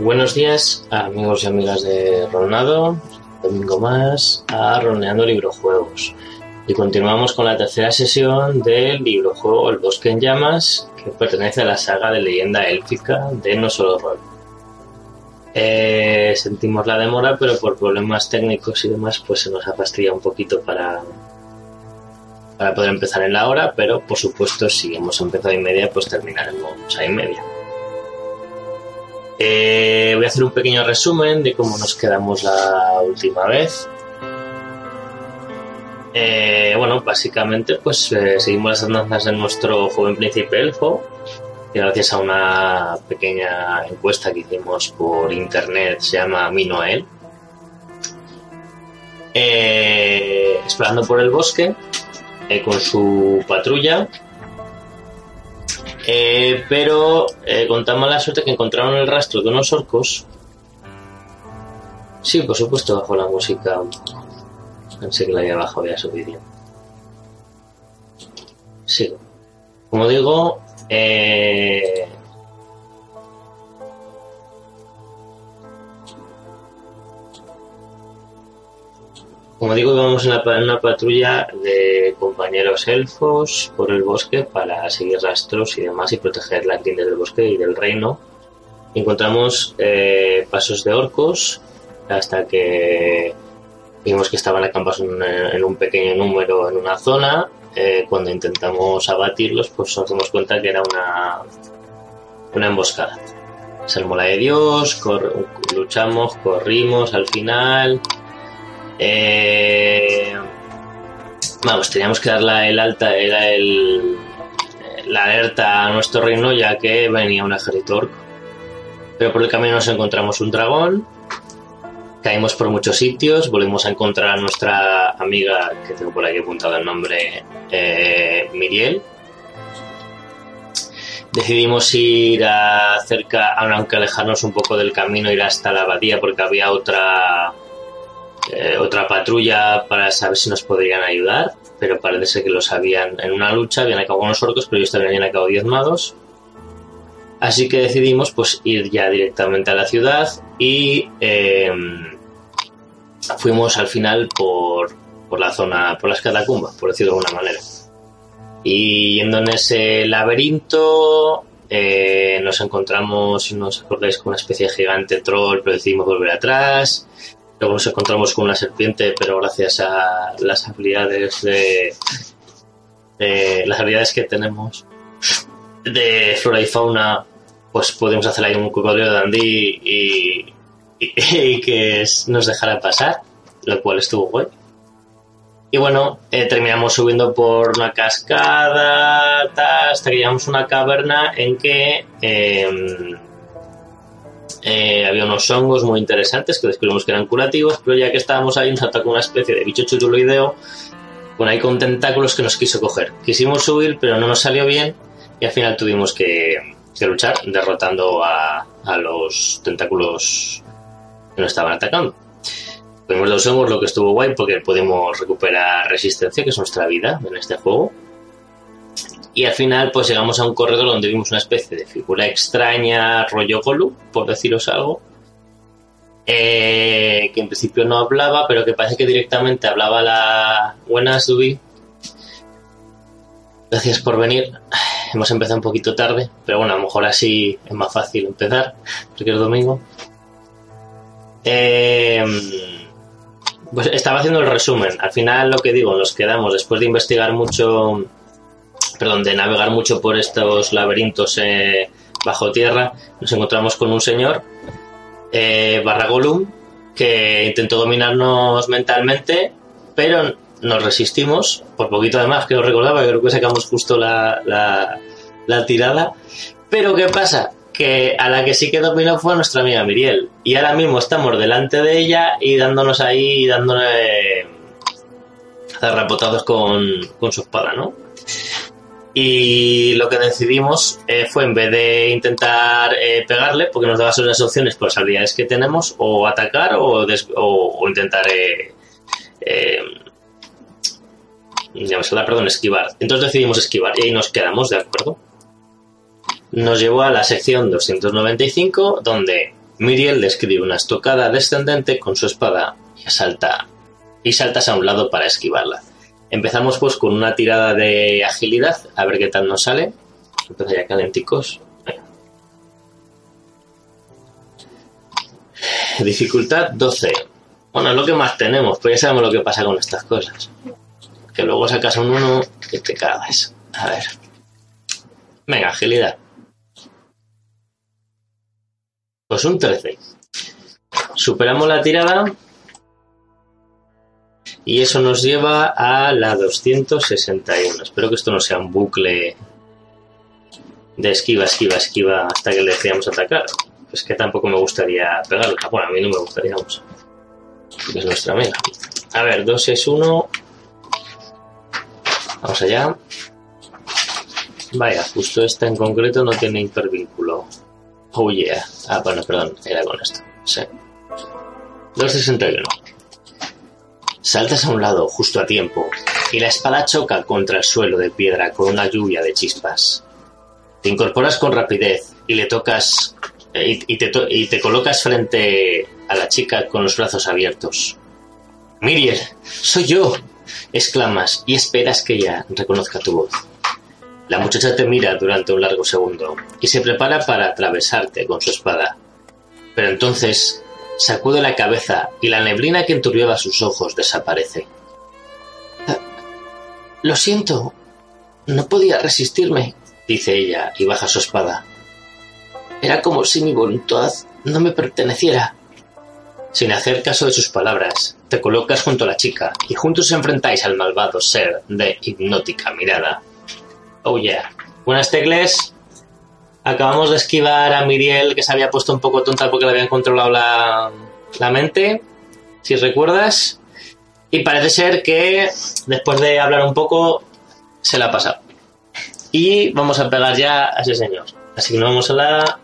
Buenos días, amigos y amigas de Ronado. Domingo más a Roneando Librojuegos. Y continuamos con la tercera sesión del librojuego El Bosque en Llamas, que pertenece a la saga de leyenda élfica de No Solo Rol. Eh, sentimos la demora, pero por problemas técnicos y demás, pues se nos ha fastidiado un poquito para, para poder empezar en la hora, pero por supuesto, si hemos empezado y media, pues terminaremos a y media. Eh, voy a hacer un pequeño resumen de cómo nos quedamos la última vez. Eh, bueno, básicamente, pues eh, seguimos las andanzas de nuestro joven príncipe elfo, gracias a una pequeña encuesta que hicimos por internet se llama Mi Noel. explorando por el bosque con su patrulla eh, pero eh, con tan mala suerte que encontraron el rastro de unos orcos. Sí, por supuesto, bajo la música. Pensé que la había bajado ya suficiente. Sigo. Como digo, eh, Como digo, vamos en, una patrulla de compañeros elfos por el bosque para seguir rastros y demás y proteger la tienda del bosque y del reino. Encontramos eh, pasos de orcos hasta que vimos que estaban acampados en, un pequeño número en una zona. Eh, cuando intentamos abatirlos, pues nos dimos cuenta que era una, una emboscada. Salmo la de Dios, luchamos, corrimos al final eh, vamos, teníamos que dar la, el alta, era el, la alerta a nuestro reino ya que venía un ejército orco. Pero por el camino nos encontramos un dragón, caímos por muchos sitios, volvimos a encontrar a nuestra amiga, que tengo por aquí apuntado el nombre, eh, Miriel. Decidimos ir a cerca, aunque alejarnos un poco del camino, ir hasta la abadía porque había otra eh, otra patrulla para saber si nos podrían ayudar, pero parece ser que los habían en una lucha, habían acabado con los orcos, pero ellos también habían acabado diezmados. Así que decidimos pues ir ya directamente a la ciudad y eh, fuimos al final por, por la zona, por las catacumbas, por decirlo de alguna manera. Y yendo en ese laberinto, eh, nos encontramos, si no os acordáis, con una especie de gigante troll, pero decidimos volver atrás. Luego nos encontramos con una serpiente, pero gracias a las habilidades de, las habilidades que tenemos de flora y fauna, pues podemos hacer ahí un cocodrilo de Andy y, y, que nos dejara pasar, lo cual estuvo guay. Y bueno, eh, terminamos subiendo por una cascada hasta que llegamos a una caverna en que em, eh, había unos hongos muy interesantes que descubrimos que eran curativos, pero ya que estábamos ahí nos atacó una especie de bicho chutuloideo con ahí con tentáculos que nos quiso coger. Quisimos subir, pero no nos salió bien y al final tuvimos que, luchar derrotando a, los tentáculos que nos estaban atacando. Fuimos los hongos, lo que estuvo guay porque podemos recuperar resistencia, que es nuestra vida en este juego y al final, pues llegamos a un corredor donde vimos una especie de figura extraña, rollo Golu, por deciros algo. Eh, que en principio no hablaba, pero que parece que directamente hablaba la. Buenas, Dubi. Gracias por venir. Hemos empezado un poquito tarde, pero bueno, a lo mejor así es más fácil empezar, porque es domingo. Eh, pues estaba haciendo el resumen. Al final, lo que digo, nos quedamos después de investigar mucho perdón, de navegar mucho por estos laberintos eh, bajo tierra, nos encontramos con un señor, eh, barra que intentó dominarnos mentalmente, pero nos resistimos, por poquito además, que os recordaba, creo que sacamos justo la, la, tirada. Pero ¿qué pasa? Que a la que sí que dominó fue nuestra amiga Miriel. Y ahora mismo estamos delante de ella y dándonos ahí, dándole zarrapotazos con, con su espada, ¿no? Y lo que decidimos eh, fue, en vez de intentar eh, pegarle, porque nos daba unas opciones por las habilidades que tenemos, o atacar o, o, intentar. Eh, eh, perdón, esquivar. Entonces decidimos esquivar y ahí nos quedamos, ¿de acuerdo? Nos llevó a la sección 295, donde Miriel describe una estocada descendente con su espada y salta y saltas a un lado para esquivarla. Empezamos pues con una tirada de agilidad, a ver qué tal nos sale. Empieza ya calenticos. Dificultad 12. Bueno, es lo que más tenemos, pues ya sabemos lo que pasa con estas cosas. Que luego sacas un 1 y te cagas. A ver. Venga, agilidad. Pues un 13. Superamos la tirada y eso nos lleva a la 261. Espero que esto no sea un bucle de esquiva, esquiva, esquiva hasta que le decíamos atacar. Es que tampoco me gustaría pegarla. Bueno, a mí no me gustaría. Porque es nuestra amiga. A ver, 261. Vamos allá. Vaya, justo esta en concreto no tiene hipervínculo. Oh yeah. Ah, bueno, perdón, era con esto. Sí. 261. Saltas a un lado justo a tiempo y la espada choca contra el suelo de piedra con una lluvia de chispas. Te incorporas con rapidez y le tocas eh, y, te, y te colocas frente a la chica con los brazos abiertos. Miriel, soy yo, exclamas y esperas que ella reconozca tu voz. La muchacha te mira durante un largo segundo y se prepara para atravesarte con su espada. Pero entonces sacude la cabeza y la neblina que enturbiaba sus ojos desaparece. Ah, lo siento, no podía resistirme, dice ella y baja su espada. Era como si mi voluntad no me perteneciera. Sin hacer caso de sus palabras, te colocas junto a la chica y juntos enfrentáis al malvado ser de hipnótica mirada. Oh yeah. Buenas tecles. Acabamos de esquivar a Miriel que se había puesto un poco tonta porque le habían controlado la, la mente, si recuerdas. Y parece ser que después de hablar un poco se la ha pasado. Y vamos a pegar ya a ese señor. Así que nos vamos a la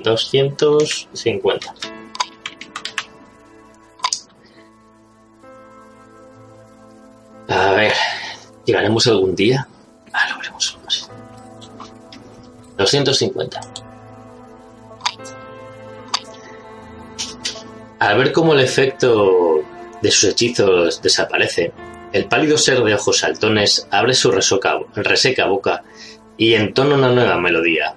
250. A ver, ¿llegaremos algún día? Ah, lo veremos. 250. Al ver cómo el efecto de sus hechizos desaparece, el pálido ser de ojos saltones abre su reseca boca y entona una nueva melodía.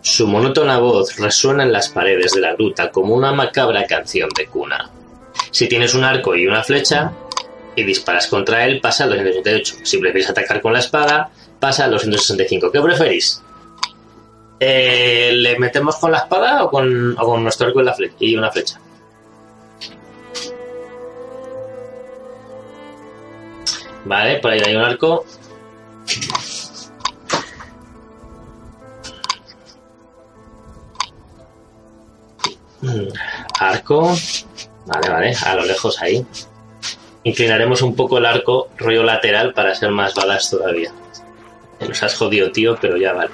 Su monótona voz resuena en las paredes de la gruta como una macabra canción de cuna. Si tienes un arco y una flecha y disparas contra él, pasa al 268. Si prefieres atacar con la espada, pasa al 265. ¿Qué preferís? Eh, ¿Le metemos con la espada o con, nuestro arco y, una flecha? Vale, por ahí hay un arco. Mm, arco. Vale, vale, a lo lejos ahí. Inclinaremos un poco el arco, rollo lateral, para ser más balas todavía. Nos has jodido, tío, pero ya vale.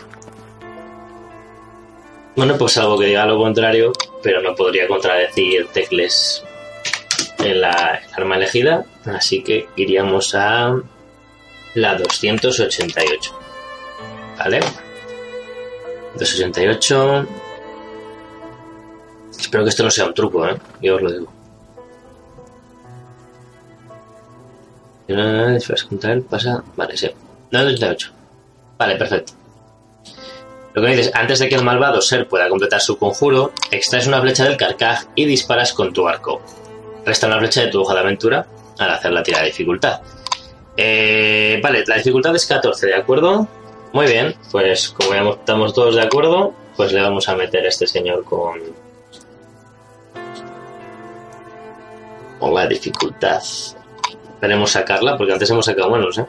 Bueno, pues algo que diga lo contrario, pero no podría contradecir Tecles en la arma elegida, así que iríamos a la 288. ¿Vale? 288. Espero que esto no sea un truco, ¿eh? Yo os lo digo. Si contra él, pasa. Vale, sí. 288. Vale, perfecto. Lo que dices, antes de que el malvado ser pueda completar su conjuro, extraes una flecha del carcaj y disparas con tu arco. Resta una flecha de tu hoja de aventura al hacer la tira de dificultad. Eh, vale, la dificultad es 14, ¿de acuerdo? Muy bien, pues como ya estamos todos de acuerdo, pues le vamos a meter a este señor con... Con la dificultad. Esperemos sacarla, porque antes hemos sacado buenos, ¿eh?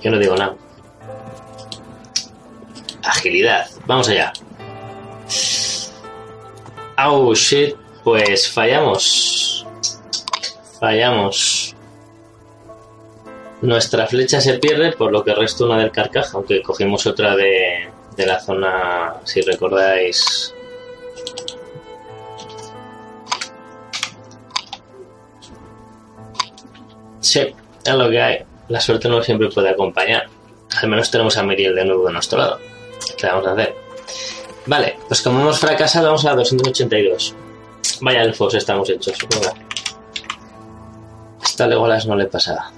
Yo no digo nada. Agilidad. Vamos allá. Oh, shit. Pues fallamos. Fallamos. Nuestra flecha se pierde, por lo que resta una del carcaj, aunque cogimos otra de, de la zona, si recordáis. Sí, es lo que hay. La suerte no siempre puede acompañar. Al menos tenemos a Miriel de nuevo de nuestro lado. ¿Qué vamos a hacer? Vale, pues como hemos fracasado, vamos a 282. Vaya elfos estamos hechos. Esta Legolas no le pasaba.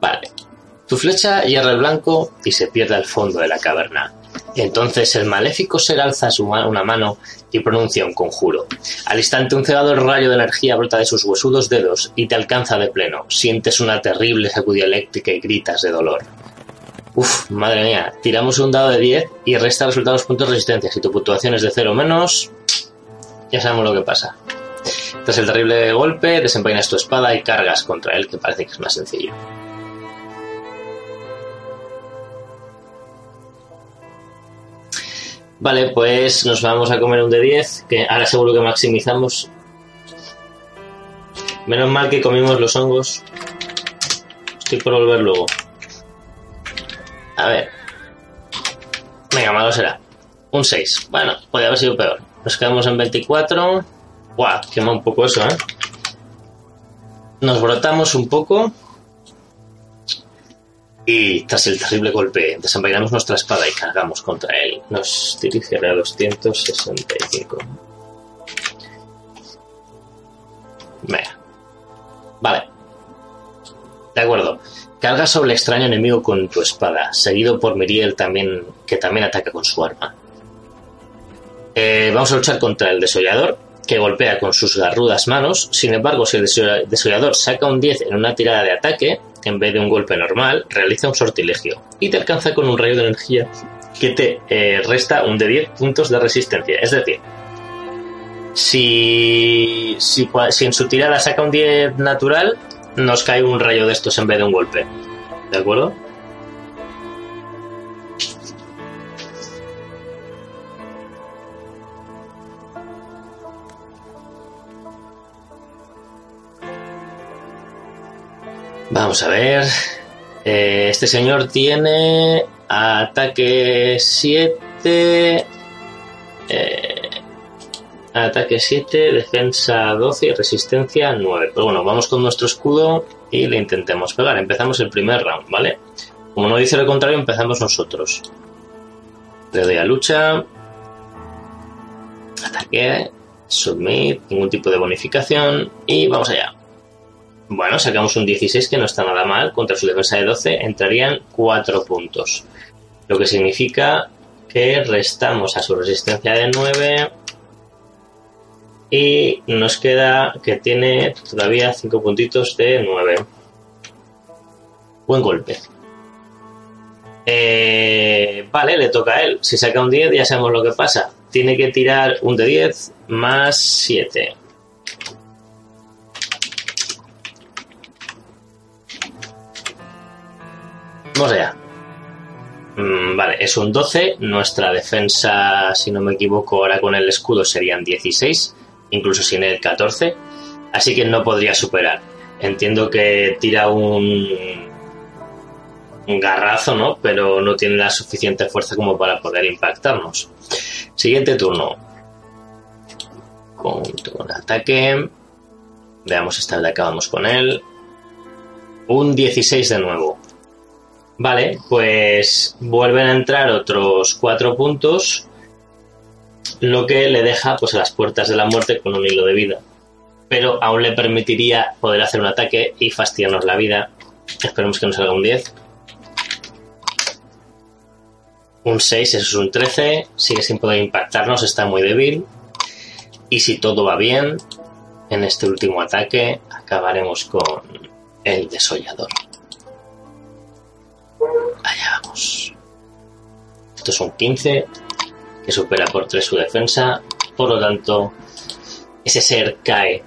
Vale. Tu flecha hierra el blanco y se pierde al fondo de la caverna. Entonces el maléfico ser alza su una mano y pronuncia un conjuro. Al instante un cegador rayo de energía brota de sus huesudos dedos y te alcanza de pleno. Sientes una terrible sacudida eléctrica y gritas de dolor. Uf, madre mía. Tiramos un dado de 10 y resta resultados puntos de resistencia. Si tu puntuación es de 0 o menos, ya sabemos lo que pasa. Tras el terrible golpe, desenvainas tu espada y cargas contra él, que parece que es más sencillo. Vale, pues nos vamos a comer un de 10, que ahora seguro que maximizamos. Menos mal que comimos los hongos. Estoy por volver luego. A ver. Venga, malo será. Un 6. Bueno, podría haber sido peor. Nos quedamos en 24. Guau, quema un poco eso, ¿eh? Nos brotamos un poco. Y tras el terrible golpe, desenvainamos nuestra espada y cargamos contra él. Nos dirigirá a 265. Venga. Vale. De acuerdo. Carga sobre el extraño enemigo con tu espada, seguido por Miriel también, que también ataca con su arma. Eh, vamos a luchar contra el desollador, que golpea con sus garrudas manos. Sin embargo, si el desolla- desollador saca un 10 en una tirada de ataque, en vez de un golpe normal, realiza un sortilegio y te alcanza con un rayo de energía que te eh, resta un de 10 puntos de resistencia. Es decir, si, si, si en su tirada saca un 10 natural, nos cae un rayo de estos en vez de un golpe. ¿De acuerdo? Vamos a ver. Eh, este señor tiene ataque 7. Ataque 7, defensa 12 y resistencia 9. Pero bueno, vamos con nuestro escudo y le intentemos pegar. Empezamos el primer round, ¿vale? Como no dice lo contrario, empezamos nosotros. Le doy a lucha. Ataque. Submit. Ningún tipo de bonificación. Y vamos allá. Bueno, sacamos un 16 que no está nada mal. Contra su defensa de 12 entrarían 4 puntos. Lo que significa que restamos a su resistencia de 9. Y nos queda que tiene todavía 5 puntitos de 9. Buen golpe. Eh, vale, le toca a él. Si saca un 10 ya sabemos lo que pasa. Tiene que tirar un de 10 más 7. Vamos allá. Mm, vale, es un 12. Nuestra defensa, si no me equivoco, ahora con el escudo serían 16, incluso sin el 14. Así que no podría superar. Entiendo que tira un, garrazo, ¿no? Pero no tiene la suficiente fuerza como para poder impactarnos. Siguiente turno. Con un ataque. Veamos esta vez acabamos con él. Un 16 de nuevo. Vale, pues vuelven a entrar otros cuatro puntos, lo que le deja pues a las puertas de la muerte con un hilo de vida. Pero aún le permitiría poder hacer un ataque y fastidiarnos la vida. Esperemos que nos salga un 10. Un 6, eso es un 13. Sigue sin poder impactarnos, está muy débil. Y si todo va bien, en este último ataque acabaremos con el desollador. Allá vamos. Esto es un 15 que supera por 3 su defensa. Por lo tanto, ese ser cae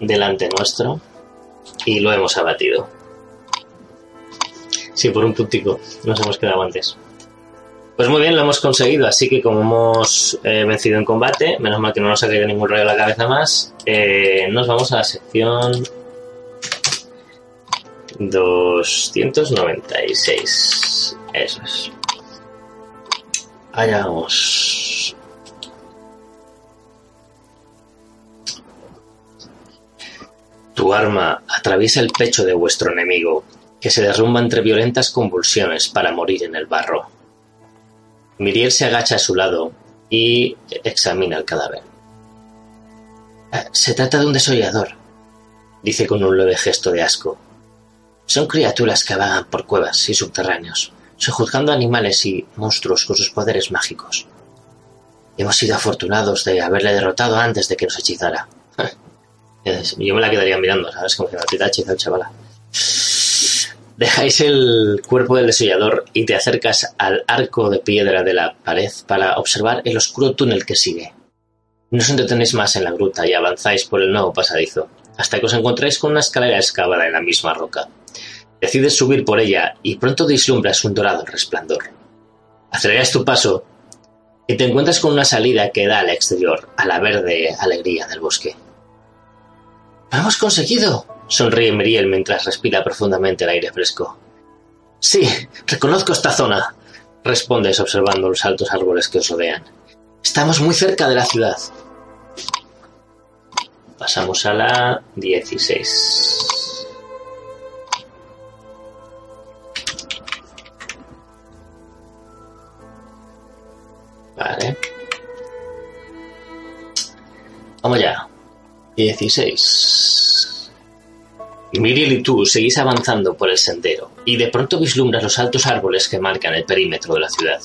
delante nuestro y lo hemos abatido. Sí, por un puntico. Nos hemos quedado antes. Pues muy bien, lo hemos conseguido. Así que como hemos eh, vencido en combate, menos mal que no nos ha caído ningún rayo a la cabeza más, eh, nos vamos a la sección 296. Eso es. Allá. Tu arma atraviesa el pecho de vuestro enemigo, que se derrumba entre violentas convulsiones para morir en el barro. Miriel se agacha a su lado y examina el cadáver. Eh, se trata de un desollador, dice con un leve gesto de asco. Son criaturas que vagan por cuevas y subterráneos, sojuzgando animales y monstruos con sus poderes mágicos. Hemos sido afortunados de haberle derrotado antes de que nos hechizara. Yo me la quedaría mirando, ¿sabes? Como que me ha hechizado, chavala. Dejáis el cuerpo del desollador y te acercas al arco de piedra de la pared para observar el oscuro túnel que sigue. No os entretenéis más en la gruta y avanzáis por el nuevo pasadizo, hasta que os encontráis con una escalera excavada en la misma roca. Decides subir por ella y pronto vislumbras un dorado resplandor. Aceleras tu paso y te encuentras con una salida que da al exterior, a la verde alegría del bosque. ¡Lo hemos conseguido! Sonríe Miriel mientras respira profundamente el aire fresco. Sí, reconozco esta zona, respondes observando los altos árboles que os rodean. Estamos muy cerca de la ciudad. Pasamos a la 16. Vale. Vamos ya. 16. Miriel y tú seguís avanzando por el sendero y de pronto vislumbras los altos árboles que marcan el perímetro de la ciudad.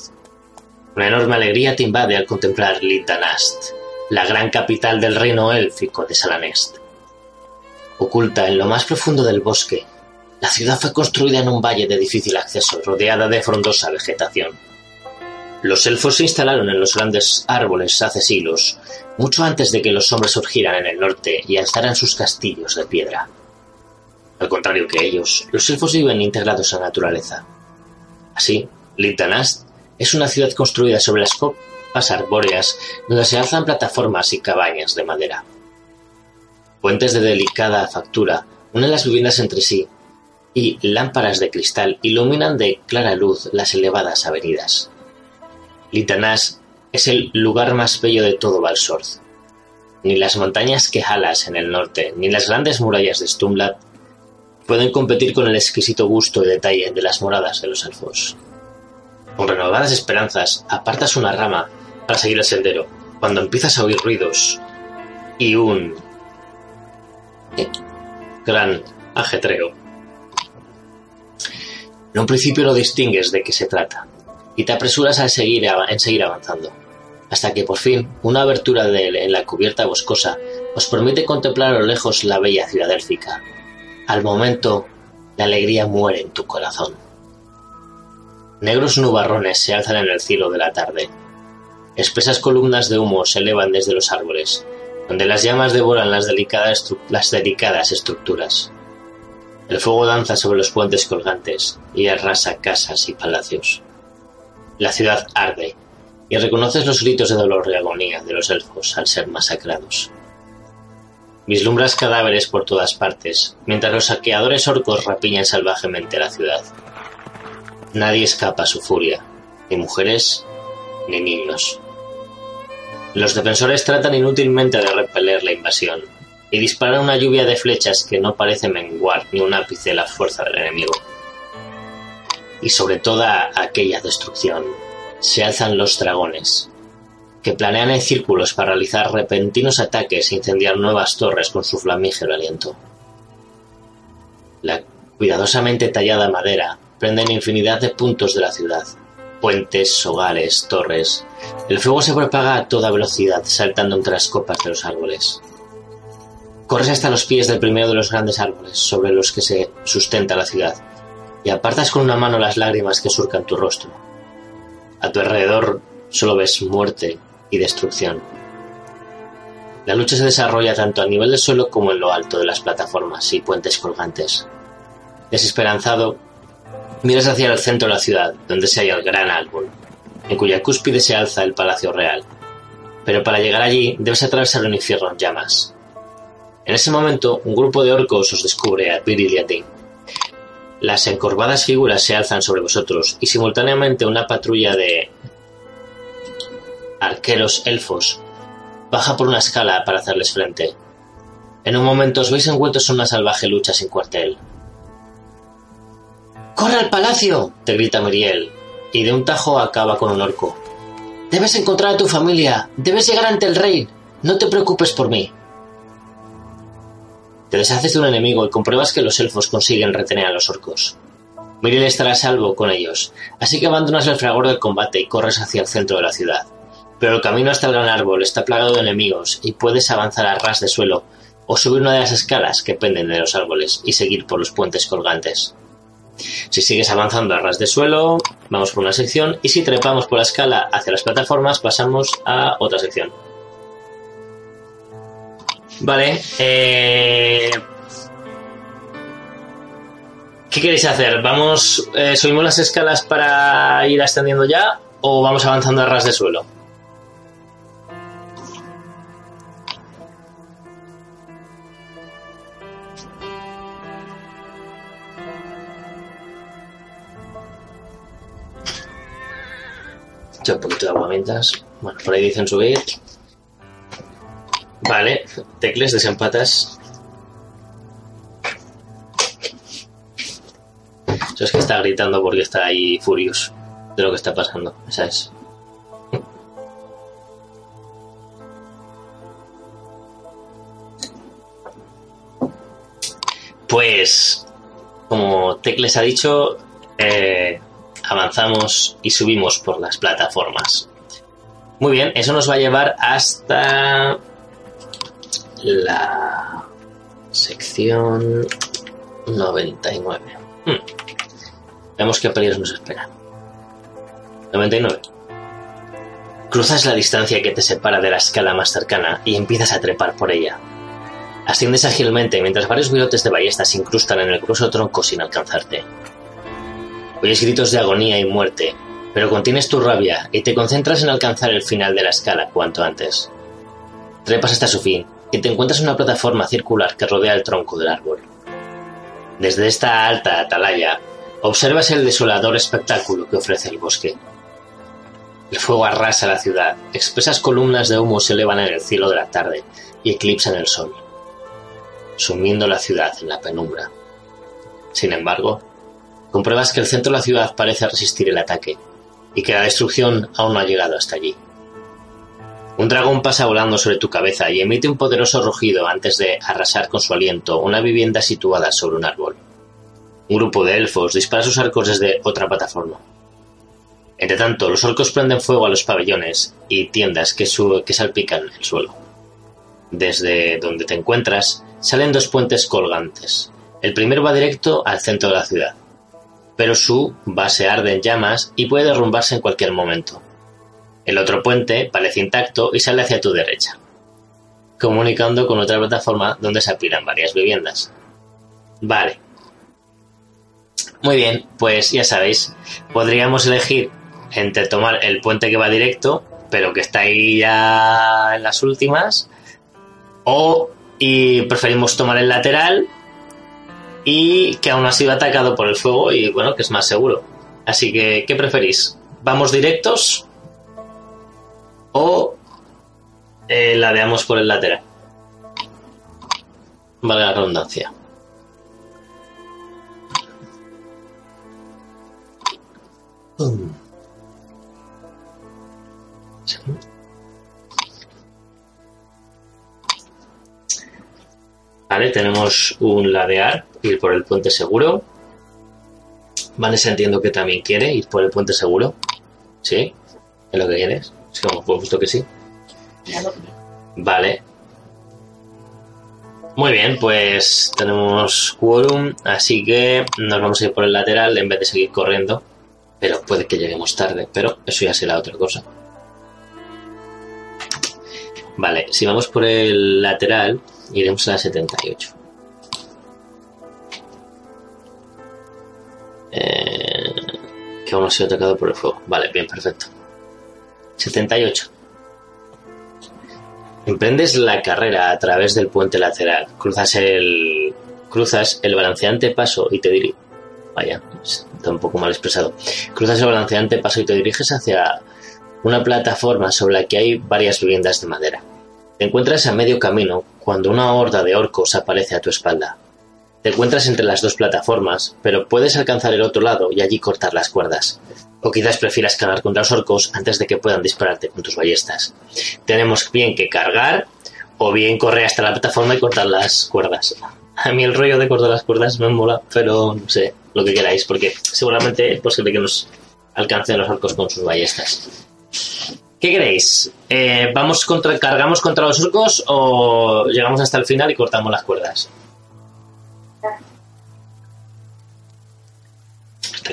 Una enorme alegría te invade al contemplar Lindanast, la gran capital del reino élfico de Salanest. Oculta en lo más profundo del bosque, la ciudad fue construida en un valle de difícil acceso, rodeada de frondosa vegetación. Los elfos se instalaron en los grandes árboles hace siglos, mucho antes de que los hombres surgieran en el norte y alzaran sus castillos de piedra. Al contrario que ellos, los elfos viven integrados a la naturaleza. Así, Lintanast es una ciudad construida sobre las copas arbóreas donde se alzan plataformas y cabañas de madera. Puentes de delicada factura unen las viviendas entre sí y lámparas de cristal iluminan de clara luz las elevadas avenidas. Lintanás es el lugar más bello de todo Valsorth. Ni las montañas Quejalas en el norte, ni las grandes murallas de Stumblad pueden competir con el exquisito gusto y detalle de las moradas de los elfos. Con renovadas esperanzas, apartas una rama para seguir el sendero, cuando empiezas a oír ruidos y un gran ajetreo. En un principio no distingues de qué se trata, y te apresuras a seguir, en seguir avanzando, hasta que por fin una abertura en la cubierta boscosa os permite contemplar a lo lejos la bella ciudad élfica. Al momento, la alegría muere en tu corazón. Negros nubarrones se alzan en el cielo de la tarde. Espesas columnas de humo se elevan desde los árboles, donde las llamas devoran las delicadas, las delicadas estructuras. El fuego danza sobre los puentes colgantes y arrasa casas y palacios. La ciudad arde, y reconoces los gritos de dolor y agonía de los elfos al ser masacrados. Vislumbras cadáveres por todas partes, mientras los saqueadores orcos rapiñan salvajemente la ciudad. Nadie escapa a su furia, ni mujeres ni niños. Los defensores tratan inútilmente de repeler la invasión, y disparan una lluvia de flechas que no parece menguar ni un ápice la fuerza del enemigo y sobre toda aquella destrucción se alzan los dragones, que planean en círculos para realizar repentinos ataques e incendiar nuevas torres con su flamígero aliento. La cuidadosamente tallada madera prende en infinidad de puntos de la ciudad, puentes, hogares, torres. El fuego se propaga a toda velocidad, saltando entre las copas de los árboles. Corres hasta los pies del primero de los grandes árboles sobre los que se sustenta la ciudad, y apartas con una mano las lágrimas que surcan tu rostro. A tu alrededor solo ves muerte y destrucción. La lucha se desarrolla tanto a nivel del suelo como en lo alto de las plataformas y puentes colgantes. Desesperanzado, miras hacia el centro de la ciudad, donde se halla el gran árbol, en cuya cúspide se alza el Palacio Real. Pero para llegar allí debes atravesar un infierno en llamas. En ese momento, un grupo de orcos os descubre a Viril y a. Las encorvadas figuras se alzan sobre vosotros y simultáneamente una patrulla de arqueros elfos baja por una escala para hacerles frente. En un momento os veis envueltos en una salvaje lucha sin cuartel. ¡Corre al palacio! te grita Miriel, y de un tajo acaba con un orco. Debes encontrar a tu familia. Debes llegar ante el rey. No te preocupes por mí. Te deshaces de un enemigo y compruebas que los elfos consiguen retener a los orcos. Miriel estará a salvo con ellos, así que abandonas el fragor del combate y corres hacia el centro de la ciudad. Pero el camino hasta el gran árbol está plagado de enemigos y puedes avanzar a ras de suelo o subir una de las escalas que penden de los árboles y seguir por los puentes colgantes. Si sigues avanzando a ras de suelo, vamos por una sección y si trepamos por la escala hacia las plataformas pasamos a otra sección. Vale. Eh... ¿Qué queréis hacer? ¿Vamos, eh, subimos las escalas para ir ascendiendo ya o vamos avanzando a ras de suelo? un poquito de agua mientras. Bueno, por ahí dicen subir. Vale, tecles, desempatas. Eso es que está gritando porque está ahí furioso de lo que está pasando. Esa es. Pues, como Tecles ha dicho, eh, avanzamos y subimos por las plataformas. Muy bien, eso nos va a llevar hasta la sección 99. Hmm. Veamos qué peligros nos esperan. 99. Cruzas la distancia que te separa de la escala más cercana y empiezas a trepar por ella. Asciendes ágilmente mientras varios virotes de ballesta se incrustan en el grueso tronco sin alcanzarte. Oyes gritos de agonía y muerte, pero contienes tu rabia y te concentras en alcanzar el final de la escala cuanto antes. Trepas hasta su fin y te encuentras en una plataforma circular que rodea el tronco del árbol. Desde esta alta atalaya, observas el desolador espectáculo que ofrece el bosque. El fuego arrasa la ciudad, espesas columnas de humo se elevan en el cielo de la tarde y eclipsan el sol, sumiendo la ciudad en la penumbra. Sin embargo, compruebas que el centro de la ciudad parece resistir el ataque y que la destrucción aún no ha llegado hasta allí. Un dragón pasa volando sobre tu cabeza y emite un poderoso rugido antes de arrasar con su aliento una vivienda situada sobre un árbol. Un grupo de elfos dispara sus arcos desde otra plataforma. Entre tanto, los orcos prenden fuego a los pabellones y tiendas que, salpican el suelo. Desde donde te encuentras salen dos puentes colgantes. El primero va directo al centro de la ciudad, pero su base arde en llamas y puede derrumbarse en cualquier momento. El otro puente parece intacto y sale hacia tu derecha, comunicando con otra plataforma donde se apilan varias viviendas. Vale. Muy bien, pues ya sabéis, podríamos elegir entre tomar el puente que va directo, pero que está ahí ya en las últimas, o y preferimos tomar el lateral y que aún ha sido atacado por el fuego y bueno, que es más seguro. Así que, ¿qué preferís? ¿Vamos directos o eh, ladeamos por el lateral? Vale la redundancia. Vale, tenemos un ladear, ir por el puente seguro. Vanessa entiendo que también quiere ir por el puente seguro. ¿Sí? ¿Es lo que quieres? Como por justo que sí. Vale. Muy bien, pues tenemos quórum, así que nos vamos a ir por el lateral en vez de seguir corriendo. Pero puede que lleguemos tarde, pero eso ya será otra cosa. Vale, si vamos por el lateral, iremos a la 78. Eh, que aún no ha sido atacado por el fuego. Vale, bien, perfecto. 78. Emprendes la carrera a través del puente lateral. Cruzas el, cruzas el balanceante paso y te diriges. Vaya, está un poco mal expresado. Cruzas el balanceante paso y te diriges hacia una plataforma sobre la que hay varias viviendas de madera. Te encuentras a medio camino cuando una horda de orcos aparece a tu espalda. Te encuentras entre las dos plataformas, pero puedes alcanzar el otro lado y allí cortar las cuerdas. O quizás prefieras cargar contra los orcos antes de que puedan dispararte con tus ballestas. Tenemos bien que cargar o bien correr hasta la plataforma y cortar las cuerdas. A mí el rollo de cortar las cuerdas me mola, pero no sé, lo que queráis, porque seguramente es posible que nos alcancen los orcos con sus ballestas. ¿Qué queréis? Eh, ¿Vamos contra, cargamos contra los orcos o llegamos hasta el final y cortamos las cuerdas?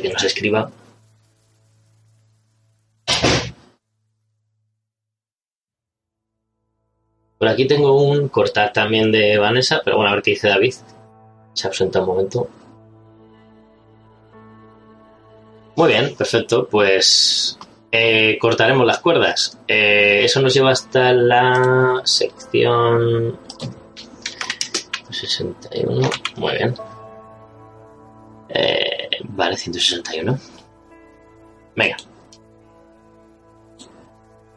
Que nos escriba. Por aquí tengo un cortar también de Vanessa, pero bueno, a ver qué dice David. Se ausenta un momento. Muy bien, perfecto. Pues eh, cortaremos las cuerdas. Eh, eso nos lleva hasta la sección 61. Muy bien. Vale, 161. Venga.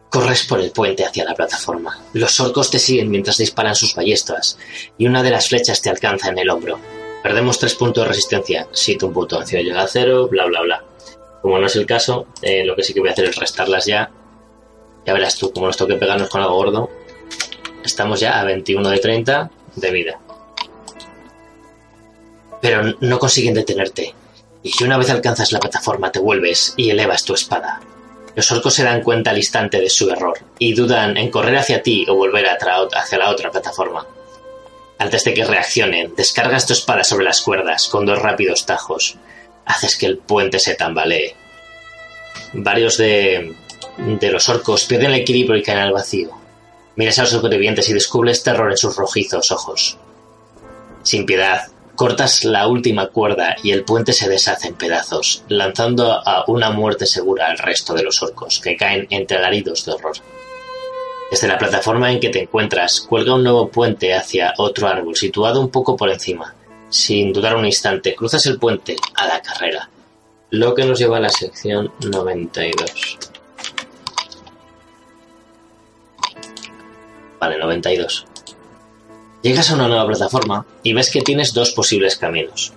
Corres por el puente hacia la plataforma. Los orcos te siguen mientras disparan sus ballestas y una de las flechas te alcanza en el hombro. Perdemos tres puntos de resistencia si tu puntuación llega a cero, bla bla bla. Como no es el caso, eh, lo que sí que voy a hacer es restarlas ya. Ya verás tú, como nos toque pegarnos con algo gordo. Estamos ya a 21 de 30 de vida. Pero no consiguen detenerte. Y una vez alcanzas la plataforma te vuelves y elevas tu espada. Los orcos se dan cuenta al instante de su error y dudan en correr hacia ti o volver hacia la otra plataforma. Antes de que reaccionen, descargas tu espada sobre las cuerdas con dos rápidos tajos. Haces que el puente se tambalee. Varios de, de los orcos pierden el equilibrio y caen al vacío. Miras a los sobrevivientes y descubres terror en sus rojizos ojos. Sin piedad, Cortas la última cuerda y el puente se deshace en pedazos, lanzando a una muerte segura al resto de los orcos, que caen entre alaridos de horror. Desde la plataforma en que te encuentras, cuelga un nuevo puente hacia otro árbol situado un poco por encima. Sin dudar un instante, cruzas el puente a la carrera, lo que nos lleva a la sección 92. Vale, 92. Llegas a una nueva plataforma y ves que tienes dos posibles caminos.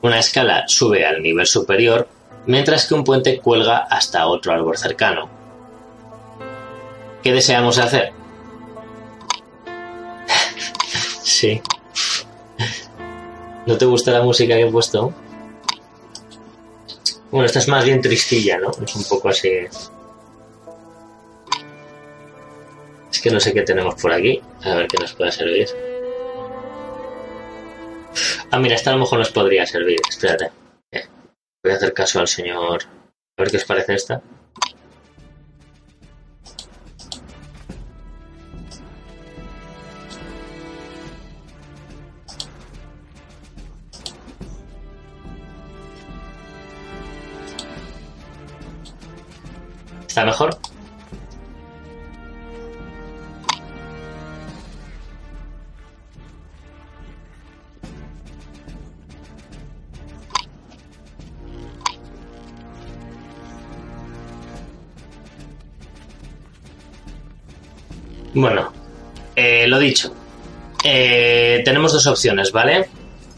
Una escala sube al nivel superior, mientras que un puente cuelga hasta otro árbol cercano. ¿Qué deseamos hacer? sí. ¿No te gusta la música que he puesto? Bueno, esta es más bien tristilla, ¿no? Es un poco así. Es que no sé qué tenemos por aquí. A ver qué nos puede servir. Ah, mira, esta a lo mejor nos podría servir. Espérate. Eh, voy a hacer caso al señor. A ver qué os parece esta. ¿Está mejor? Eh, lo dicho. Eh, tenemos dos opciones, ¿vale?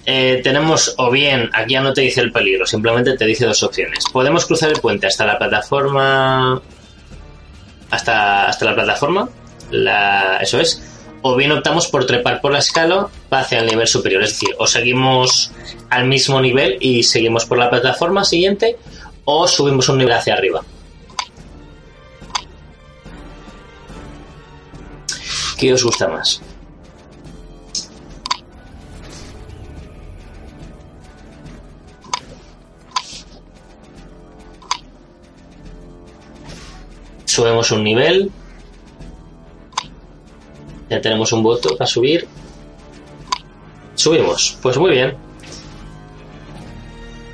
Eh, tenemos o bien, aquí ya no te dice el peligro, simplemente te dice dos opciones. Podemos cruzar el puente hasta la plataforma. Hasta, hasta la plataforma. La, eso es. O bien optamos por trepar por la escala hacia el nivel superior. Es decir, o seguimos al mismo nivel y seguimos por la plataforma siguiente, o subimos un nivel hacia arriba. ¿Qué os gusta más? Subimos un nivel. Ya tenemos un voto para subir. Subimos. Pues muy bien.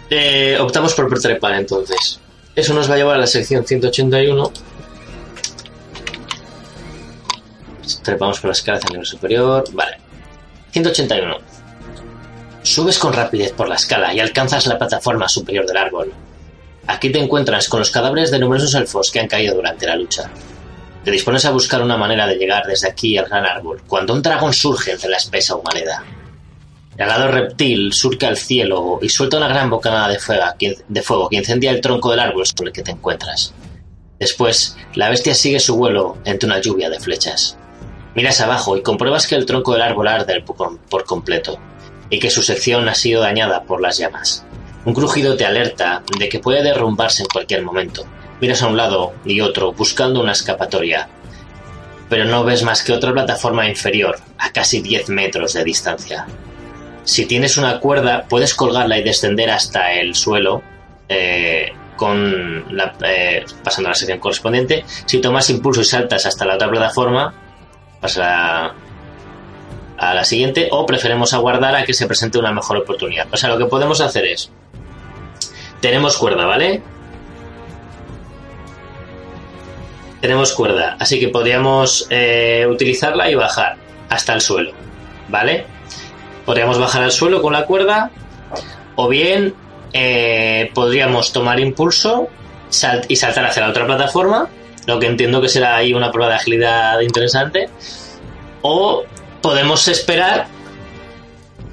Eh, optamos por trepar entonces. Eso nos va a llevar a la sección 181 Trepamos por la escala hacia el nivel superior. Vale. 181. Subes con rapidez por la escala y alcanzas la plataforma superior del árbol. Aquí te encuentras con los cadáveres de numerosos elfos que han caído durante la lucha. Te dispones a buscar una manera de llegar desde aquí al gran árbol, cuando un dragón surge entre la espesa humanidad. El alado reptil surca el cielo y suelta una gran bocanada de fuego, de fuego que incendia el tronco del árbol sobre el que te encuentras. Después, la bestia sigue su vuelo entre una lluvia de flechas. Miras abajo y compruebas que el tronco del árbol arde por, completo y que su sección ha sido dañada por las llamas. Un crujido te alerta de que puede derrumbarse en cualquier momento. Miras a un lado y otro buscando una escapatoria, pero no ves más que otra plataforma inferior, a casi 10 metros de distancia. Si tienes una cuerda, puedes colgarla y descender hasta el suelo, eh, con la, eh, pasando a la sección correspondiente. Si tomas impulso y saltas hasta la otra plataforma, pasas a la siguiente, o preferimos aguardar a que se presente una mejor oportunidad. O sea, lo que podemos hacer es, tenemos cuerda, ¿vale? Tenemos cuerda, así que podríamos eh, utilizarla y bajar hasta el suelo, ¿vale? Podríamos bajar al suelo con la cuerda o bien eh, podríamos tomar impulso y saltar hacia la otra plataforma, lo que entiendo que será ahí una prueba de agilidad interesante, o podemos esperar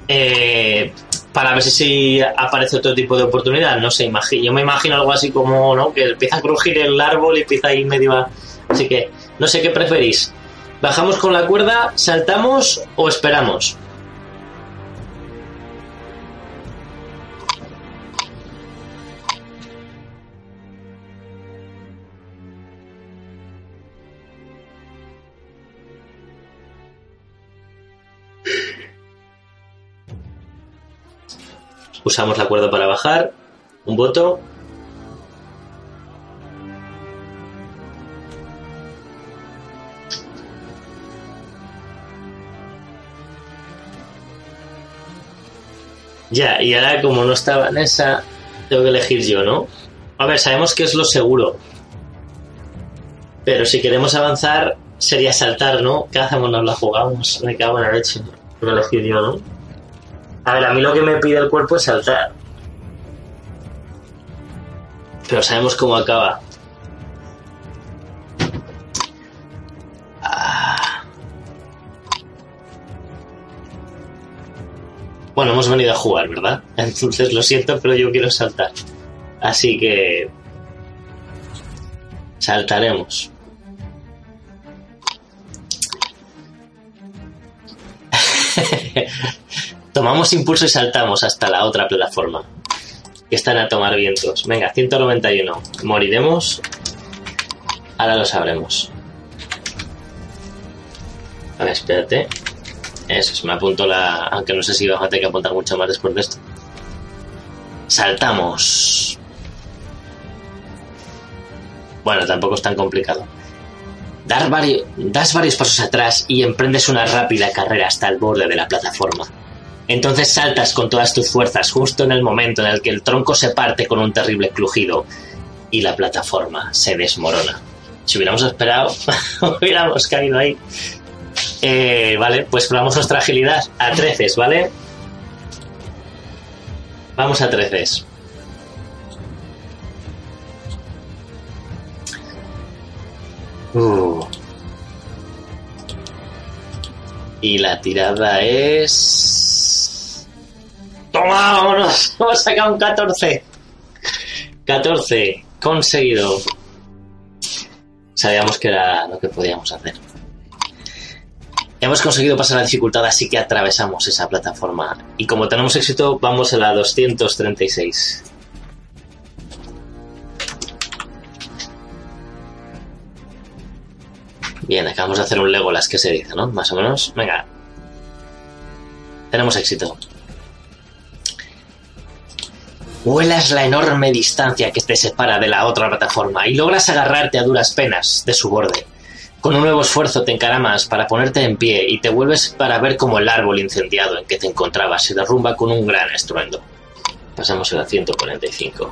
eh, para ver si, aparece otro tipo de oportunidad. No sé, yo me imagino algo así como ¿no? que empieza a crujir el árbol y empieza a ir medio a... Así que no sé qué preferís. ¿Bajamos con la cuerda, saltamos o esperamos? Usamos la cuerda para bajar. Un voto. Ya, y ahora como no estaba en esa, tengo que elegir yo, ¿no? A ver, sabemos que es lo seguro. Pero si queremos avanzar, sería saltar, ¿no? ¿Qué hacemos? Nos la jugamos. Me cago en la leche. Voy a elegir yo, ¿no? A ver, a mí lo que me pide el cuerpo es saltar. Pero sabemos cómo acaba. Ah. Bueno, hemos venido a jugar, ¿verdad? Entonces lo siento, pero yo quiero saltar. Así que... Saltaremos. Tomamos impulso y saltamos hasta la otra plataforma. Que están a tomar vientos. Venga, 191. Moriremos. Ahora lo sabremos. A ver, espérate. Eso es, me apunto la. Aunque no sé si vamos a tener que apuntar mucho más después de esto. Saltamos. Bueno, tampoco es tan complicado. Dar das varios pasos atrás y emprendes una rápida carrera hasta el borde de la plataforma. Entonces saltas con todas tus fuerzas justo en el momento en el que el tronco se parte con un terrible crujido y la plataforma se desmorona. Si hubiéramos esperado, hubiéramos caído ahí. Eh, vale, pues probamos nuestra agilidad a 13, ¿vale? Vamos a 13. Uh. Y la tirada es. ¡Toma! ¡Vámonos! Hemos sacado un 14. 14. Conseguido. Sabíamos que era lo que podíamos hacer. Hemos conseguido pasar la dificultad, así que atravesamos esa plataforma. Y como tenemos éxito, vamos a la 236. Bien, acabamos de hacer un Legolas que se dice, ¿no? Más o menos. Venga. Tenemos éxito. Vuelas la enorme distancia que te separa de la otra plataforma y logras agarrarte a duras penas de su borde. Con un nuevo esfuerzo te encaramas para ponerte en pie y te vuelves para ver cómo el árbol incendiado en que te encontrabas se derrumba con un gran estruendo. Pasamos a la 145.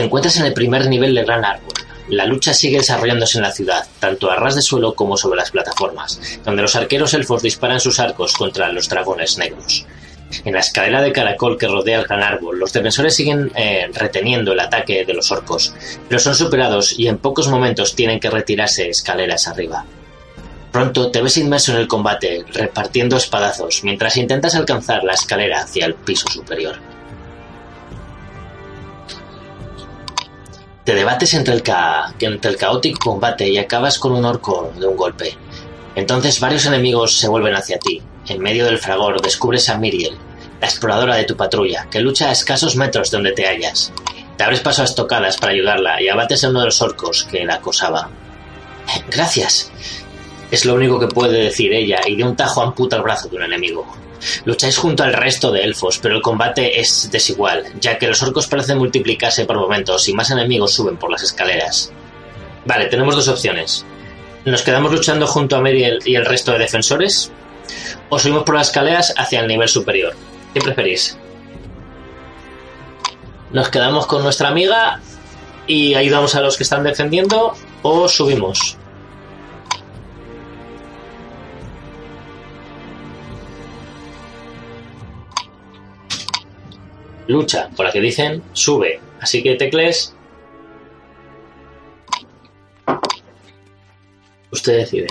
Te encuentras en el primer nivel del gran árbol. La lucha sigue desarrollándose en la ciudad, tanto a ras de suelo como sobre las plataformas, donde los arqueros elfos disparan sus arcos contra los dragones negros. En la escalera de caracol que rodea el gran árbol, los defensores siguen eh, reteniendo el ataque de los orcos, pero son superados y en pocos momentos tienen que retirarse escaleras arriba. Pronto te ves inmerso en el combate, repartiendo espadazos, mientras intentas alcanzar la escalera hacia el piso superior. Te debates entre el, caótico combate y acabas con un orco de un golpe. Entonces varios enemigos se vuelven hacia ti. En medio del fragor descubres a Miriel, la exploradora de tu patrulla, que lucha a escasos metros de donde te hallas. Te abres paso a estocadas para ayudarla y abates a uno de los orcos que la acosaba. Gracias. Es lo único que puede decir ella y de un tajo amputa el brazo de un enemigo. Lucháis junto al resto de elfos, pero el combate es desigual, ya que los orcos parecen multiplicarse por momentos y más enemigos suben por las escaleras. Vale, tenemos dos opciones. ¿Nos quedamos luchando junto a Meriel y el resto de defensores? ¿O subimos por las escaleras hacia el nivel superior? ¿Qué preferís? ¿Nos quedamos con nuestra amiga y ayudamos a los que están defendiendo? ¿O subimos? Lucha, por la que dicen sube. Así que tecles. Usted decide.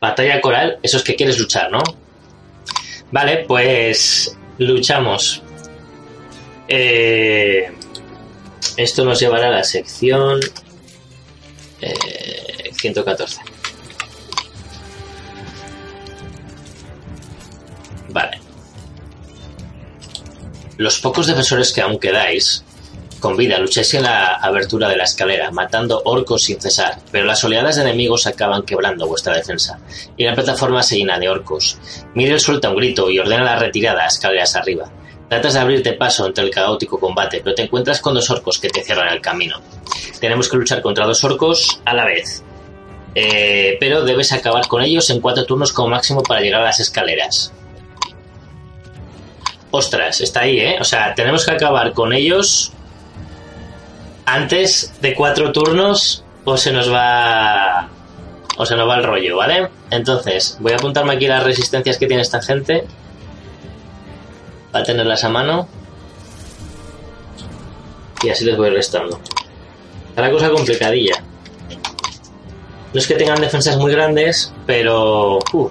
Batalla coral, eso es que quieres luchar, ¿no? Vale, pues luchamos. Eh, esto nos llevará a la sección 114. Eh. Los pocos defensores que aún quedáis con vida lucháis en la abertura de la escalera, matando orcos sin cesar, pero las oleadas de enemigos acaban quebrando vuestra defensa, y la plataforma se llena de orcos. Miriel suelta un grito y ordena la retirada a escaleras arriba. Tratas de abrirte paso entre el caótico combate, pero te encuentras con dos orcos que te cierran el camino. Tenemos que luchar contra dos orcos a la vez. Eh, pero debes acabar con ellos en cuatro turnos como máximo para llegar a las escaleras. Ostras, está ahí, ¿eh? O sea, tenemos que acabar con ellos antes de cuatro turnos o se nos va o se nos va el rollo, ¿vale? Entonces, voy a apuntarme aquí las resistencias que tiene esta gente para tenerlas a mano y así les voy restando. Está la cosa complicadilla. No es que tengan defensas muy grandes, pero... Uh,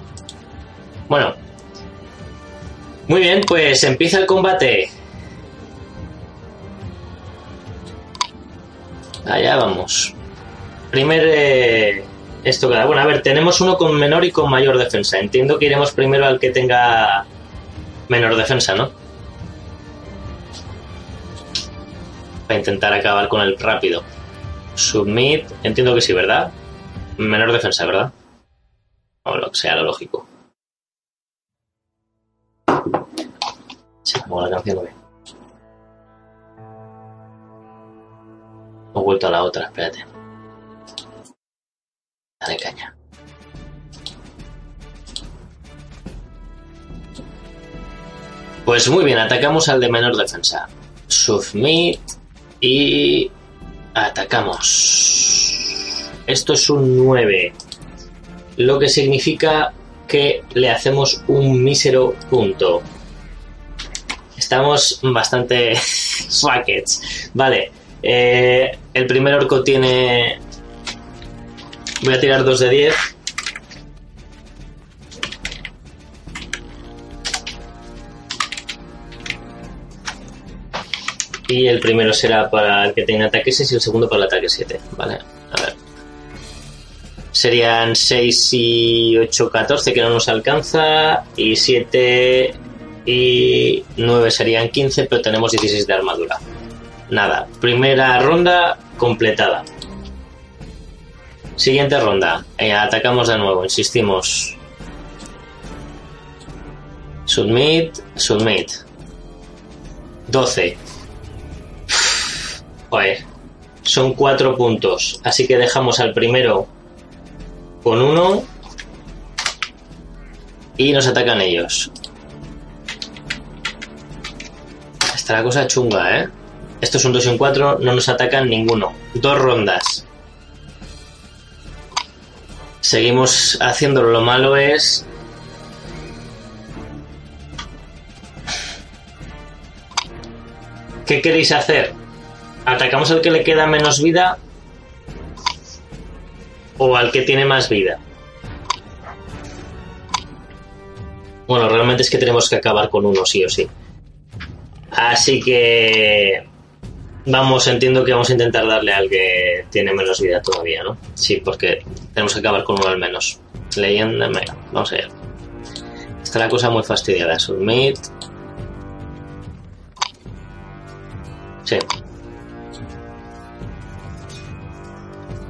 bueno, muy bien, pues empieza el combate. Allá vamos. Primer eh, esto queda. Bueno, a ver, tenemos uno con menor y con mayor defensa. Entiendo que iremos primero al que tenga menor defensa, ¿no? Para intentar acabar con el rápido. Submit, entiendo que sí, ¿verdad? Menor defensa, ¿verdad? O sea, lo lógico. Se acabó la canción, ¿no? He vuelto a la otra, espérate. Dale caña. Pues muy bien, atacamos al de menor defensa. Submit y atacamos. Esto es un 9, lo que significa que le hacemos un mísero punto. Estamos bastante swackets. Vale. Eh, el primer orco tiene... Voy a tirar 2 de 10. Y el primero será para el que tenga ataque 6 y el segundo para el ataque 7. Vale, a ver. Serían 6 y 8, 14 que no nos alcanza. Y 7 y 9 serían 15, pero tenemos 16 de armadura. Nada, primera ronda completada. Siguiente ronda, eh, atacamos de nuevo, insistimos. Submit, submit. 12. Joder, son 4 puntos, así que dejamos al primero con 1 y nos atacan ellos. Está la cosa chunga, ¿eh? Esto es un 2 y un 4, no nos atacan ninguno. Dos rondas. Seguimos haciéndolo, lo malo es... ¿Qué queréis hacer? ¿Atacamos al que le queda menos vida o al que tiene más vida? Bueno, realmente es que tenemos que acabar con uno, sí o sí. Así que... Vamos, entiendo que vamos a intentar darle al que tiene menos vida todavía, ¿no? Sí, porque tenemos que acabar con uno al menos. Leyenda, vamos a ver. Está la cosa muy fastidiada. Submit. Sí.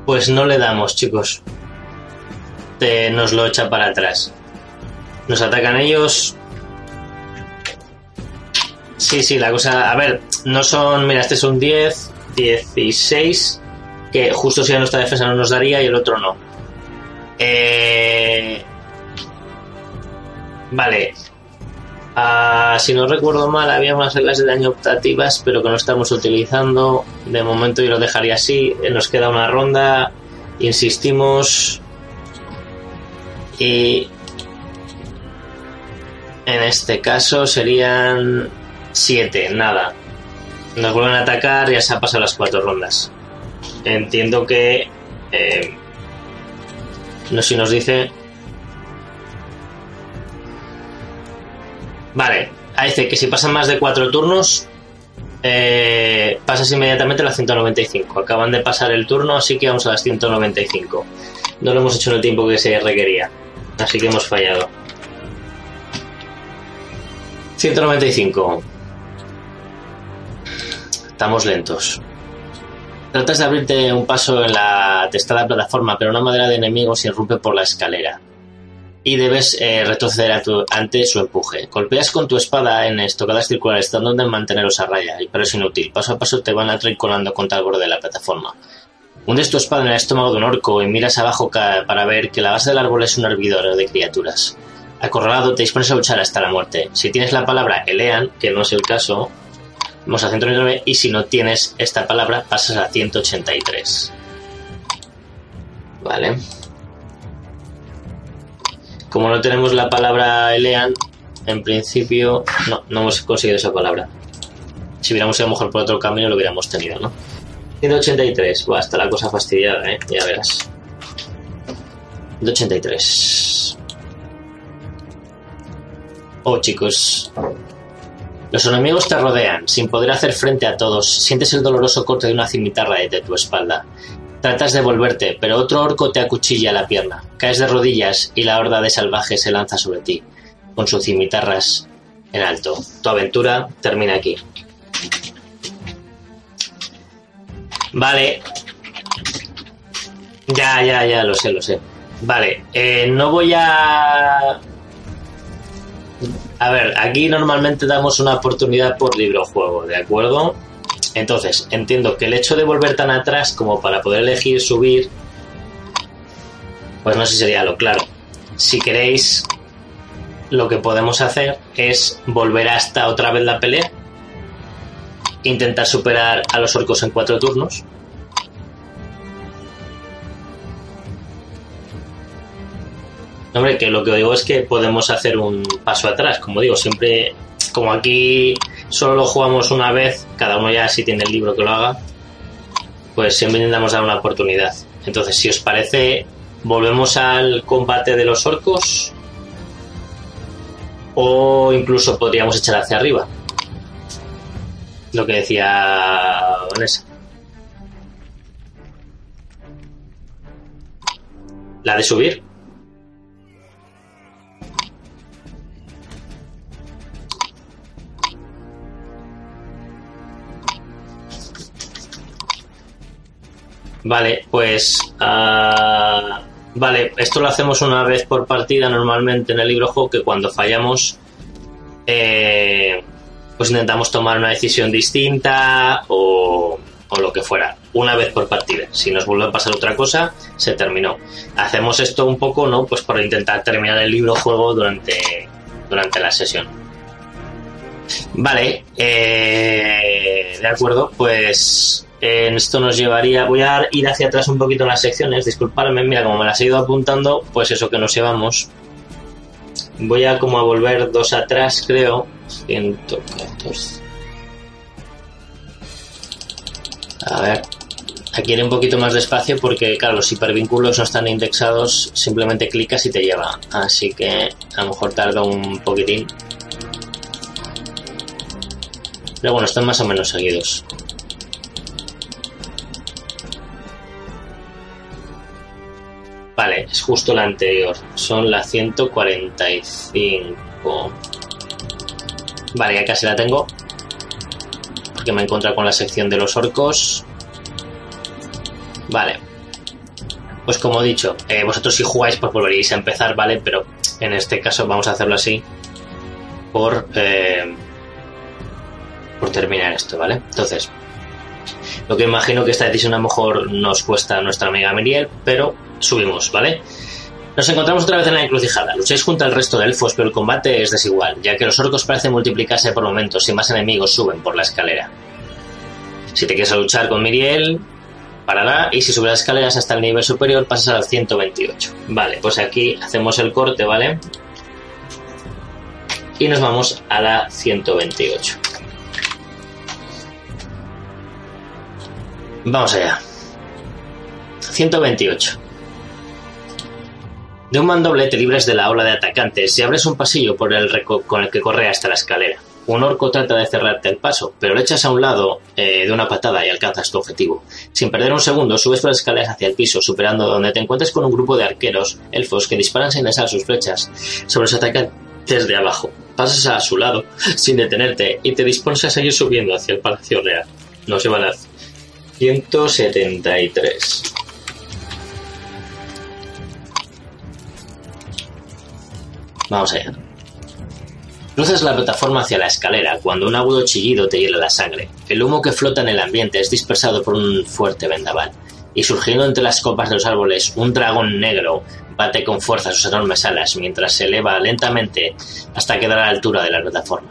Pues no le damos, chicos. Te, nos lo echa para atrás. Nos atacan ellos. Sí, sí, la cosa. A ver, no son. Mira, este es un 10, 16. Que justo si a nuestra defensa no nos daría y el otro no. Eh, vale. Ah, si no recuerdo mal, había unas reglas de daño optativas, pero que no estamos utilizando. De momento yo lo dejaría así. Nos queda una ronda. Insistimos. Y en este caso serían 7, nada. Nos vuelven a atacar, ya se ha pasado las cuatro rondas. Entiendo que. Eh, no sé si nos dice. Vale, ahí dice que si pasan más de cuatro turnos, eh, pasas inmediatamente a la 195. Acaban de pasar el turno, así que vamos a las 195. No lo hemos hecho en el tiempo que se requería, así que hemos fallado. 195. Estamos lentos. Tratas de abrirte un paso en la testada plataforma, pero una madera de enemigos irrumpe por la escalera. Y debes eh, retroceder ante su empuje. Golpeas con tu espada en estocadas circulares, tratando de mantenerlos a raya, pero es inútil. Paso a paso te van a traer colando contra el borde de la plataforma. Hundes tu espada en el estómago de un orco y miras abajo para ver que la base del árbol es un hervidor de criaturas. Acorralado, te dispones a luchar hasta la muerte. Si tienes la palabra Elean, que no es el caso, vamos a 199, y si no tienes esta palabra, pasas a 183. Vale. Como no tenemos la palabra Elean, en principio no, no hemos conseguido esa palabra. Si hubiéramos ido mejor por otro camino, lo hubiéramos tenido, ¿no? 183, Buah, está la cosa fastidiada, ¿eh? Ya verás. 183. Oh, chicos. Los enemigos te rodean, sin poder hacer frente a todos. Sientes el doloroso corte de una cimitarra de tu espalda. Tratas de volverte, pero otro orco te acuchilla la pierna. Caes de rodillas y la horda de salvajes se lanza sobre ti, con sus cimitarras en alto. Tu aventura termina aquí. Vale. Ya, ya, ya, lo sé, lo sé. Vale, eh, no voy a a ver, aquí normalmente damos una oportunidad por libro juego, ¿de acuerdo? Entonces, entiendo que el hecho de volver tan atrás como para poder elegir subir, pues no sé si sería lo claro. Si queréis, lo que podemos hacer es volver hasta otra vez la pelea, intentar superar a los orcos en cuatro turnos Hombre, que lo que digo es que podemos hacer un paso atrás, como digo, siempre, como aquí solo lo jugamos una vez, cada uno ya si tiene el libro que lo haga, pues siempre intentamos dar una oportunidad. Entonces, si os parece, volvemos al combate de los orcos o incluso podríamos echar hacia arriba. Lo que decía Vanessa. La de subir. Vale, pues. Ah, vale, esto lo hacemos una vez por partida normalmente en el libro juego, que cuando fallamos. Eh, pues intentamos tomar una decisión distinta o, o, lo que fuera, una vez por partida. Si nos vuelve a pasar otra cosa, se terminó. Hacemos esto un poco, ¿no? Pues por intentar terminar el libro juego durante, durante la sesión. Vale, eh, de acuerdo, pues esto nos llevaría, voy a ir hacia atrás un poquito en las secciones, disculpadme, mira, como me las he ido apuntando, pues eso que nos llevamos. Voy a como a volver dos atrás, creo. 114. A ver. Aquí iré un poquito más despacio porque, claro, los hipervínculos no están indexados, simplemente clicas y te lleva. Así que a lo mejor tarda un poquitín. Pero bueno, están más o menos seguidos. Vale, es justo la anterior. Son la 145. Vale, ya casi la tengo. Porque me he encontrado con la sección de los orcos. Vale. Pues como he dicho, eh, vosotros si jugáis pues volveréis a empezar, ¿vale? Pero en este caso vamos a hacerlo así por, eh, por terminar esto, ¿vale? Entonces, lo que imagino que esta decisión a lo mejor nos cuesta a nuestra amiga Miriel, pero subimos, ¿vale? Nos encontramos otra vez en la encrucijada. Lucháis junto al resto de elfos, pero el combate es desigual, ya que los orcos parecen multiplicarse por momentos y más enemigos suben por la escalera. Si te quieres luchar con Miriel, parará y si subes las escaleras hasta el nivel superior pasas al 128. Vale, pues aquí hacemos el corte, ¿vale? Y nos vamos a la 128. Vamos allá. 128. De un mandoble te libres de la ola de atacantes y abres un pasillo por el con el que corre hasta la escalera. Un orco trata de cerrarte el paso, pero lo echas a un lado eh, de una patada y alcanzas tu objetivo. Sin perder un segundo, subes por las escaleras hacia el piso, superando donde te encuentres con un grupo de arqueros, elfos, que disparan sin cesar sus flechas sobre los atacantes de abajo. Pasas a su lado, sin detenerte, y te dispones a seguir subiendo hacia el Palacio Real. No se van a 173. Vamos allá. Cruzas la plataforma hacia la escalera cuando un agudo chillido te hiela la sangre. El humo que flota en el ambiente es dispersado por un fuerte vendaval. Y surgiendo entre las copas de los árboles, un dragón negro bate con fuerza sus enormes alas mientras se eleva lentamente hasta quedar a la altura de la plataforma.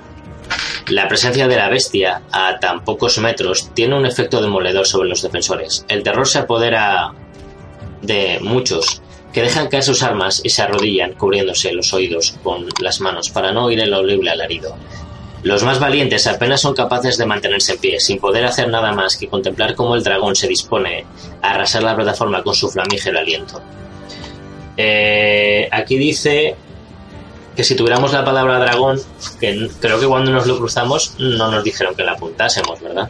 La presencia de la bestia a tan pocos metros tiene un efecto demoledor sobre los defensores. El terror se apodera de muchos que dejan caer sus armas y se arrodillan cubriéndose los oídos con las manos para no oír el horrible alarido. Los más valientes apenas son capaces de mantenerse en pie, sin poder hacer nada más que contemplar cómo el dragón se dispone a arrasar la plataforma con su flamígero aliento. Eh, aquí dice que si tuviéramos la palabra dragón, que creo que cuando nos lo cruzamos no nos dijeron que la apuntásemos, ¿verdad?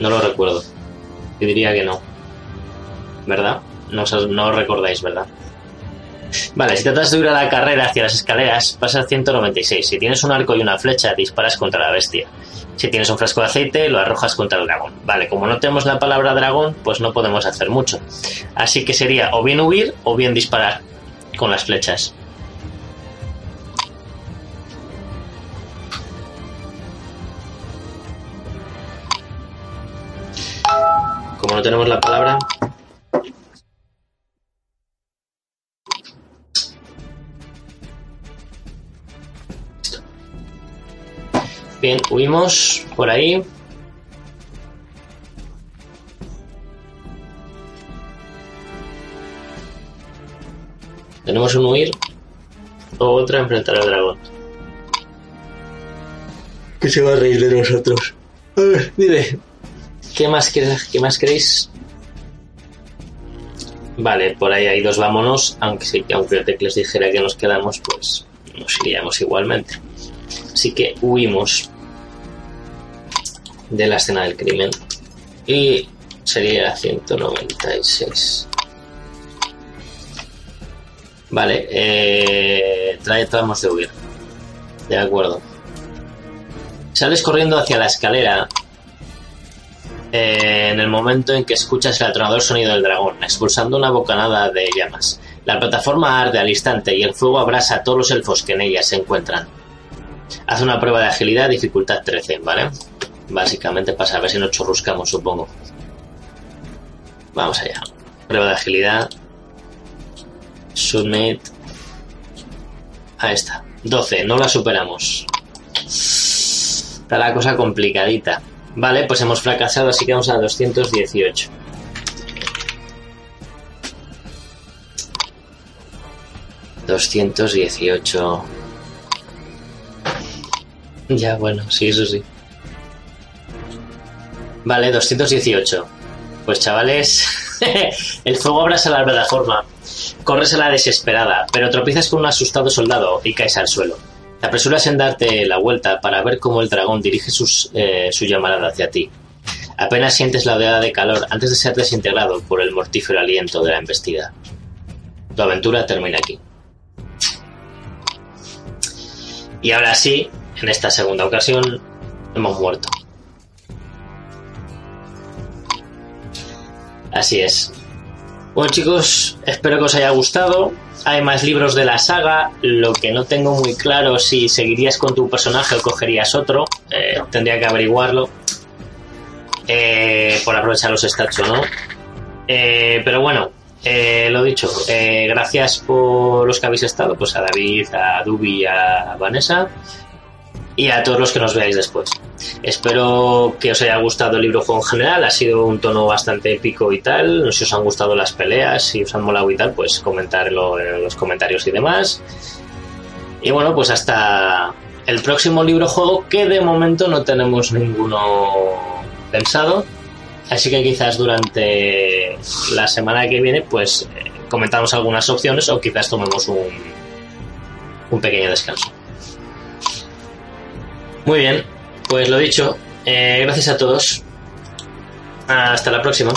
No lo recuerdo. Yo diría que no. ¿Verdad? No, no recordáis, ¿verdad? Vale, si tratas de subir a la carrera hacia las escaleras, pasa a 196. Si tienes un arco y una flecha, disparas contra la bestia. Si tienes un frasco de aceite, lo arrojas contra el dragón. Vale, como no tenemos la palabra dragón, pues no podemos hacer mucho. Así que sería o bien huir o bien disparar con las flechas. Como no tenemos la palabra, Bien, huimos por ahí. Tenemos un huir o otra enfrentar al dragón. Que se va a reír de nosotros. A ver, dime. ¿Qué más, qué más queréis? Vale, por ahí hay dos vámonos, aunque sí, aunque Tecles dijera que nos quedamos, pues nos iríamos igualmente. Así que huimos de la escena del crimen. Y sería 196. Vale, eh, tratamos de huir. De acuerdo. Sales corriendo hacia la escalera eh, en el momento en que escuchas el atronador sonido del dragón, expulsando una bocanada de llamas. La plataforma arde al instante y el fuego abrasa a todos los elfos que en ella se encuentran. Haz una prueba de agilidad, dificultad 13, ¿vale? Básicamente para ver si nos chorruscamos, supongo. Vamos allá. Prueba de agilidad. Submit. Ahí está. 12, no la superamos. Está la cosa complicadita. Vale, pues hemos fracasado, así que vamos a 218. ...218... Ya, bueno, sí, eso sí. Vale, 218. Pues chavales, el fuego abrasa la verdad forma. Corres a la desesperada, pero tropiezas con un asustado soldado y caes al suelo. Te apresuras en darte la vuelta para ver cómo el dragón dirige sus, eh, su llamada hacia ti. Apenas sientes la oleada de calor antes de ser desintegrado por el mortífero aliento de la embestida. Tu aventura termina aquí. Y ahora sí, en esta segunda ocasión, hemos muerto. Así es. Bueno chicos, espero que os haya gustado. Hay más libros de la saga. Lo que no tengo muy claro si seguirías con tu personaje o cogerías otro. Eh, tendría que averiguarlo. Eh, por aprovechar los stats o no. Eh, pero bueno, lo dicho. gracias por los que habéis estado. Pues a David, a Dubi a Vanessa y a todos los que nos veáis después. Espero que os haya gustado el libro en general, ha sido un tono bastante épico y tal. Si os han gustado las peleas, si os han molado y tal, pues comentarlo en los comentarios y demás. Y bueno, pues hasta el próximo libro juego, que de momento no tenemos ninguno pensado. Así que quizás durante la semana que viene, pues eh, comentamos algunas opciones o quizás tomemos un, un pequeño descanso. Muy bien, pues lo dicho, eh, gracias a todos. Hasta la próxima.